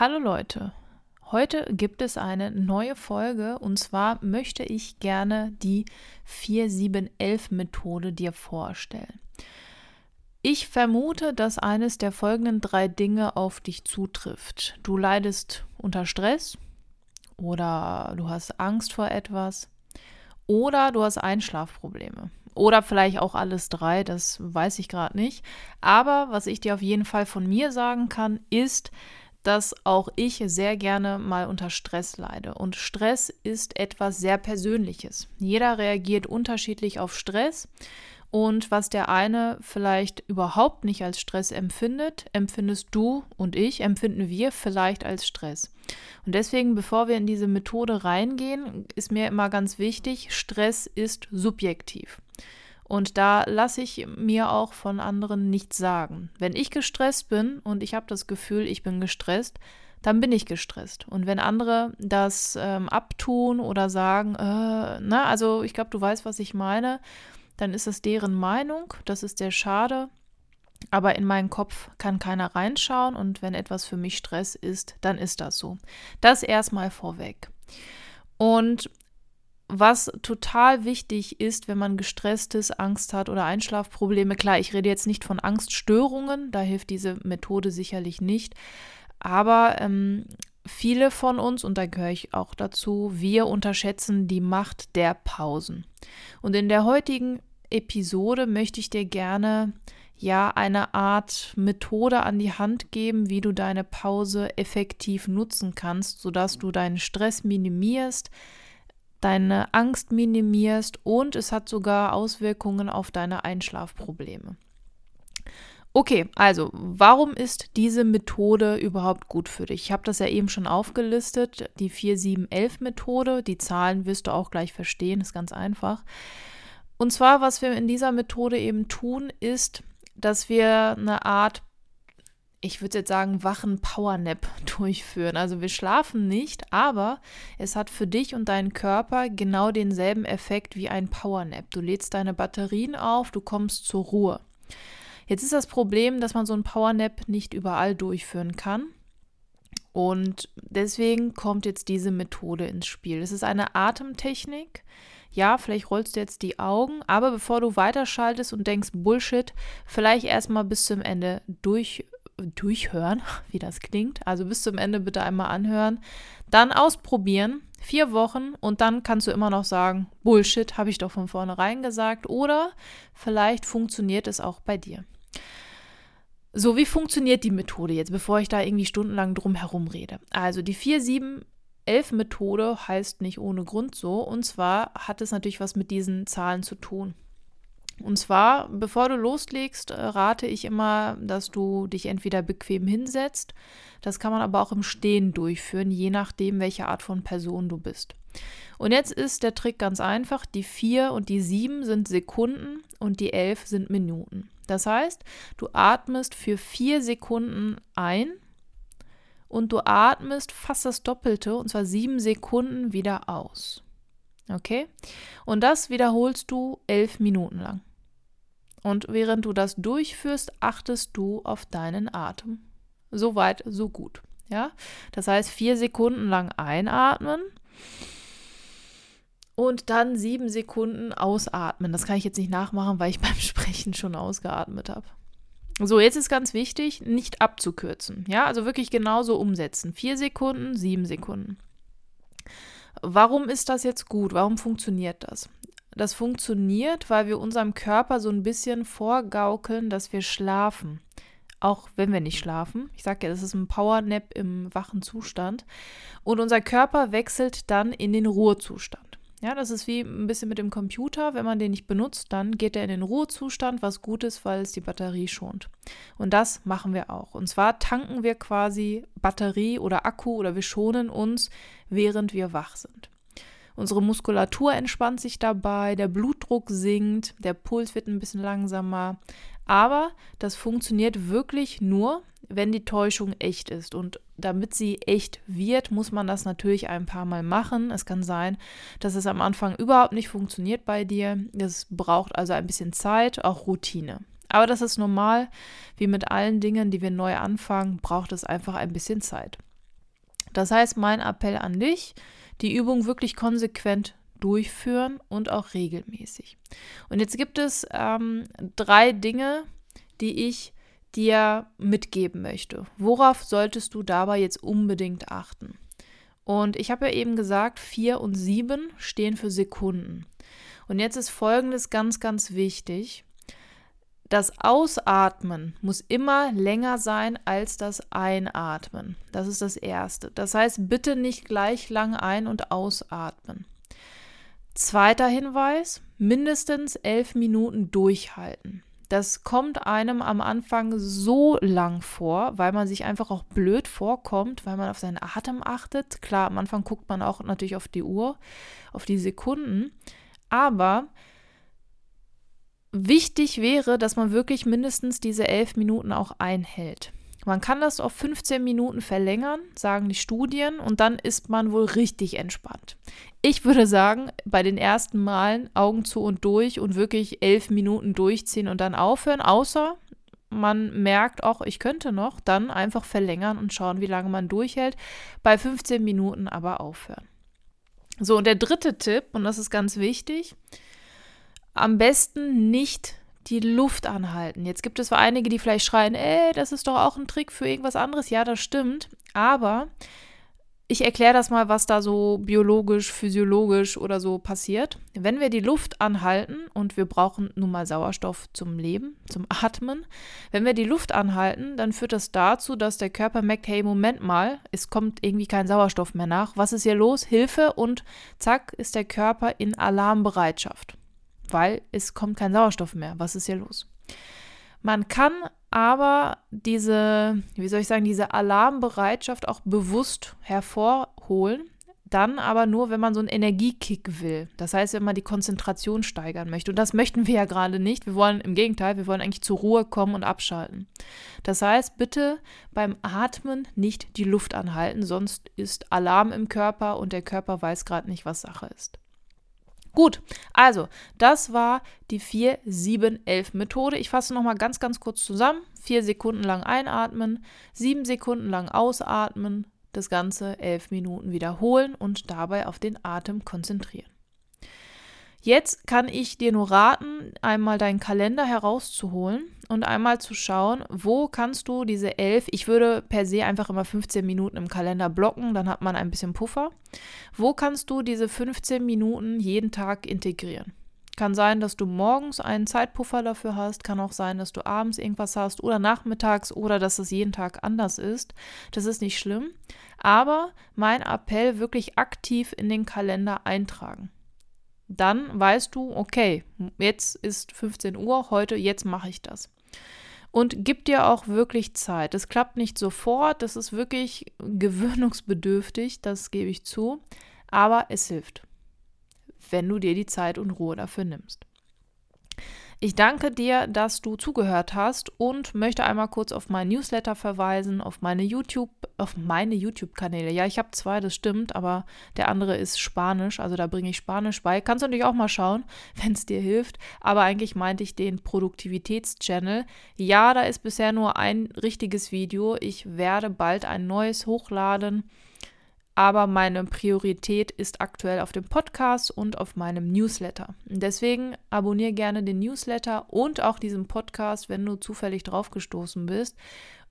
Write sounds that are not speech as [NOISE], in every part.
Hallo Leute, heute gibt es eine neue Folge und zwar möchte ich gerne die 4711-Methode dir vorstellen. Ich vermute, dass eines der folgenden drei Dinge auf dich zutrifft. Du leidest unter Stress oder du hast Angst vor etwas oder du hast Einschlafprobleme. Oder vielleicht auch alles drei, das weiß ich gerade nicht. Aber was ich dir auf jeden Fall von mir sagen kann, ist, dass auch ich sehr gerne mal unter Stress leide. Und Stress ist etwas sehr Persönliches. Jeder reagiert unterschiedlich auf Stress. Und was der eine vielleicht überhaupt nicht als Stress empfindet, empfindest du und ich, empfinden wir vielleicht als Stress. Und deswegen, bevor wir in diese Methode reingehen, ist mir immer ganz wichtig, Stress ist subjektiv. Und da lasse ich mir auch von anderen nichts sagen. Wenn ich gestresst bin und ich habe das Gefühl, ich bin gestresst, dann bin ich gestresst. Und wenn andere das ähm, abtun oder sagen, äh, na, also ich glaube, du weißt, was ich meine, dann ist es deren Meinung, das ist sehr schade. Aber in meinen Kopf kann keiner reinschauen und wenn etwas für mich Stress ist, dann ist das so. Das erstmal vorweg. Und was total wichtig ist, wenn man gestresst ist, Angst hat oder Einschlafprobleme, klar, ich rede jetzt nicht von Angststörungen, da hilft diese Methode sicherlich nicht, aber ähm, viele von uns, und da gehöre ich auch dazu, wir unterschätzen die Macht der Pausen. Und in der heutigen Episode möchte ich dir gerne ja eine Art Methode an die Hand geben, wie du deine Pause effektiv nutzen kannst, sodass du deinen Stress minimierst, deine Angst minimierst und es hat sogar Auswirkungen auf deine Einschlafprobleme. Okay, also warum ist diese Methode überhaupt gut für dich? Ich habe das ja eben schon aufgelistet, die 4711-Methode. Die Zahlen wirst du auch gleich verstehen, ist ganz einfach. Und zwar, was wir in dieser Methode eben tun, ist, dass wir eine Art, ich würde jetzt sagen, wachen Powernap [LAUGHS] durchführen. Also wir schlafen nicht, aber es hat für dich und deinen Körper genau denselben Effekt wie ein Powernap. Du lädst deine Batterien auf, du kommst zur Ruhe. Jetzt ist das Problem, dass man so ein Powernap nicht überall durchführen kann. Und deswegen kommt jetzt diese Methode ins Spiel. Es ist eine Atemtechnik ja, vielleicht rollst du jetzt die Augen, aber bevor du weiterschaltest und denkst, Bullshit, vielleicht erstmal bis zum Ende durch, durchhören, [LAUGHS] wie das klingt. Also bis zum Ende bitte einmal anhören. Dann ausprobieren, vier Wochen und dann kannst du immer noch sagen, Bullshit, habe ich doch von vornherein gesagt. Oder vielleicht funktioniert es auch bei dir. So, wie funktioniert die Methode jetzt, bevor ich da irgendwie stundenlang drum herum rede? Also die 4-7 Elf-Methode heißt nicht ohne Grund so. Und zwar hat es natürlich was mit diesen Zahlen zu tun. Und zwar, bevor du loslegst, äh, rate ich immer, dass du dich entweder bequem hinsetzt. Das kann man aber auch im Stehen durchführen, je nachdem, welche Art von Person du bist. Und jetzt ist der Trick ganz einfach. Die 4 und die 7 sind Sekunden und die 11 sind Minuten. Das heißt, du atmest für 4 Sekunden ein und du atmest fast das Doppelte, und zwar sieben Sekunden wieder aus. Okay? Und das wiederholst du elf Minuten lang. Und während du das durchführst, achtest du auf deinen Atem. So weit, so gut. Ja? Das heißt, vier Sekunden lang einatmen und dann sieben Sekunden ausatmen. Das kann ich jetzt nicht nachmachen, weil ich [LAUGHS] beim Sprechen schon ausgeatmet habe. So, jetzt ist ganz wichtig, nicht abzukürzen. Ja, also wirklich genauso umsetzen. Vier Sekunden, sieben Sekunden. Warum ist das jetzt gut? Warum funktioniert das? Das funktioniert, weil wir unserem Körper so ein bisschen vorgaukeln, dass wir schlafen. Auch wenn wir nicht schlafen. Ich sage ja, das ist ein Powernap im wachen Zustand. Und unser Körper wechselt dann in den Ruhezustand. Ja, das ist wie ein bisschen mit dem Computer. Wenn man den nicht benutzt, dann geht er in den Ruhezustand, was gut ist, weil es die Batterie schont. Und das machen wir auch. Und zwar tanken wir quasi Batterie oder Akku oder wir schonen uns, während wir wach sind. Unsere Muskulatur entspannt sich dabei, der Blutdruck sinkt, der Puls wird ein bisschen langsamer. Aber das funktioniert wirklich nur, wenn die Täuschung echt ist. Und damit sie echt wird, muss man das natürlich ein paar Mal machen. Es kann sein, dass es am Anfang überhaupt nicht funktioniert bei dir. Es braucht also ein bisschen Zeit, auch Routine. Aber das ist normal. Wie mit allen Dingen, die wir neu anfangen, braucht es einfach ein bisschen Zeit. Das heißt, mein Appell an dich, die Übung wirklich konsequent durchführen und auch regelmäßig. Und jetzt gibt es ähm, drei Dinge, die ich dir mitgeben möchte. Worauf solltest du dabei jetzt unbedingt achten? Und ich habe ja eben gesagt, 4 und 7 stehen für Sekunden. Und jetzt ist Folgendes ganz, ganz wichtig. Das Ausatmen muss immer länger sein als das Einatmen. Das ist das Erste. Das heißt, bitte nicht gleich lang ein- und ausatmen. Zweiter Hinweis, mindestens elf Minuten durchhalten. Das kommt einem am Anfang so lang vor, weil man sich einfach auch blöd vorkommt, weil man auf seinen Atem achtet. Klar, am Anfang guckt man auch natürlich auf die Uhr, auf die Sekunden. Aber wichtig wäre, dass man wirklich mindestens diese elf Minuten auch einhält. Man kann das auf 15 Minuten verlängern, sagen die Studien, und dann ist man wohl richtig entspannt. Ich würde sagen, bei den ersten Malen Augen zu und durch und wirklich elf Minuten durchziehen und dann aufhören, außer man merkt auch, ich könnte noch, dann einfach verlängern und schauen, wie lange man durchhält. Bei 15 Minuten aber aufhören. So, und der dritte Tipp, und das ist ganz wichtig, am besten nicht die Luft anhalten. Jetzt gibt es einige, die vielleicht schreien, ey, das ist doch auch ein Trick für irgendwas anderes. Ja, das stimmt. Aber ich erkläre das mal, was da so biologisch, physiologisch oder so passiert. Wenn wir die Luft anhalten und wir brauchen nun mal Sauerstoff zum Leben, zum Atmen, wenn wir die Luft anhalten, dann führt das dazu, dass der Körper merkt, hey, Moment mal, es kommt irgendwie kein Sauerstoff mehr nach. Was ist hier los? Hilfe und zack ist der Körper in Alarmbereitschaft weil es kommt kein Sauerstoff mehr. Was ist hier los? Man kann aber diese, wie soll ich sagen, diese Alarmbereitschaft auch bewusst hervorholen. Dann aber nur, wenn man so einen Energiekick will. Das heißt, wenn man die Konzentration steigern möchte. Und das möchten wir ja gerade nicht. Wir wollen im Gegenteil, wir wollen eigentlich zur Ruhe kommen und abschalten. Das heißt, bitte beim Atmen nicht die Luft anhalten, sonst ist Alarm im Körper und der Körper weiß gerade nicht, was Sache ist. Gut, also das war die 4-7-11-Methode. Ich fasse nochmal ganz, ganz kurz zusammen. Vier Sekunden lang einatmen, sieben Sekunden lang ausatmen, das Ganze elf Minuten wiederholen und dabei auf den Atem konzentrieren. Jetzt kann ich dir nur raten, einmal deinen Kalender herauszuholen und einmal zu schauen, wo kannst du diese elf, ich würde per se einfach immer 15 Minuten im Kalender blocken, dann hat man ein bisschen Puffer. Wo kannst du diese 15 Minuten jeden Tag integrieren? Kann sein, dass du morgens einen Zeitpuffer dafür hast, kann auch sein, dass du abends irgendwas hast oder nachmittags oder dass es jeden Tag anders ist. Das ist nicht schlimm. Aber mein Appell wirklich aktiv in den Kalender eintragen dann weißt du, okay, jetzt ist 15 Uhr, heute, jetzt mache ich das. Und gib dir auch wirklich Zeit. Das klappt nicht sofort, das ist wirklich gewöhnungsbedürftig, das gebe ich zu, aber es hilft, wenn du dir die Zeit und Ruhe dafür nimmst. Ich danke dir, dass du zugehört hast und möchte einmal kurz auf meinen Newsletter verweisen, auf meine YouTube, auf meine YouTube-Kanäle. Ja, ich habe zwei, das stimmt, aber der andere ist Spanisch, also da bringe ich Spanisch bei. Kannst du natürlich auch mal schauen, [LAUGHS] wenn es dir hilft. Aber eigentlich meinte ich den Produktivitätschannel. Ja, da ist bisher nur ein richtiges Video. Ich werde bald ein neues hochladen aber meine Priorität ist aktuell auf dem Podcast und auf meinem Newsletter. Deswegen abonniere gerne den Newsletter und auch diesen Podcast, wenn du zufällig draufgestoßen bist.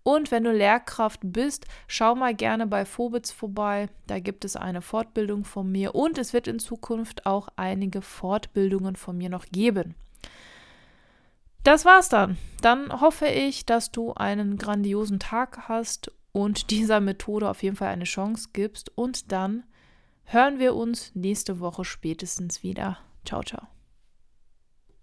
Und wenn du Lehrkraft bist, schau mal gerne bei Phobitz vorbei. Da gibt es eine Fortbildung von mir und es wird in Zukunft auch einige Fortbildungen von mir noch geben. Das war's dann. Dann hoffe ich, dass du einen grandiosen Tag hast und dieser Methode auf jeden Fall eine Chance gibst. Und dann hören wir uns nächste Woche spätestens wieder. Ciao, ciao.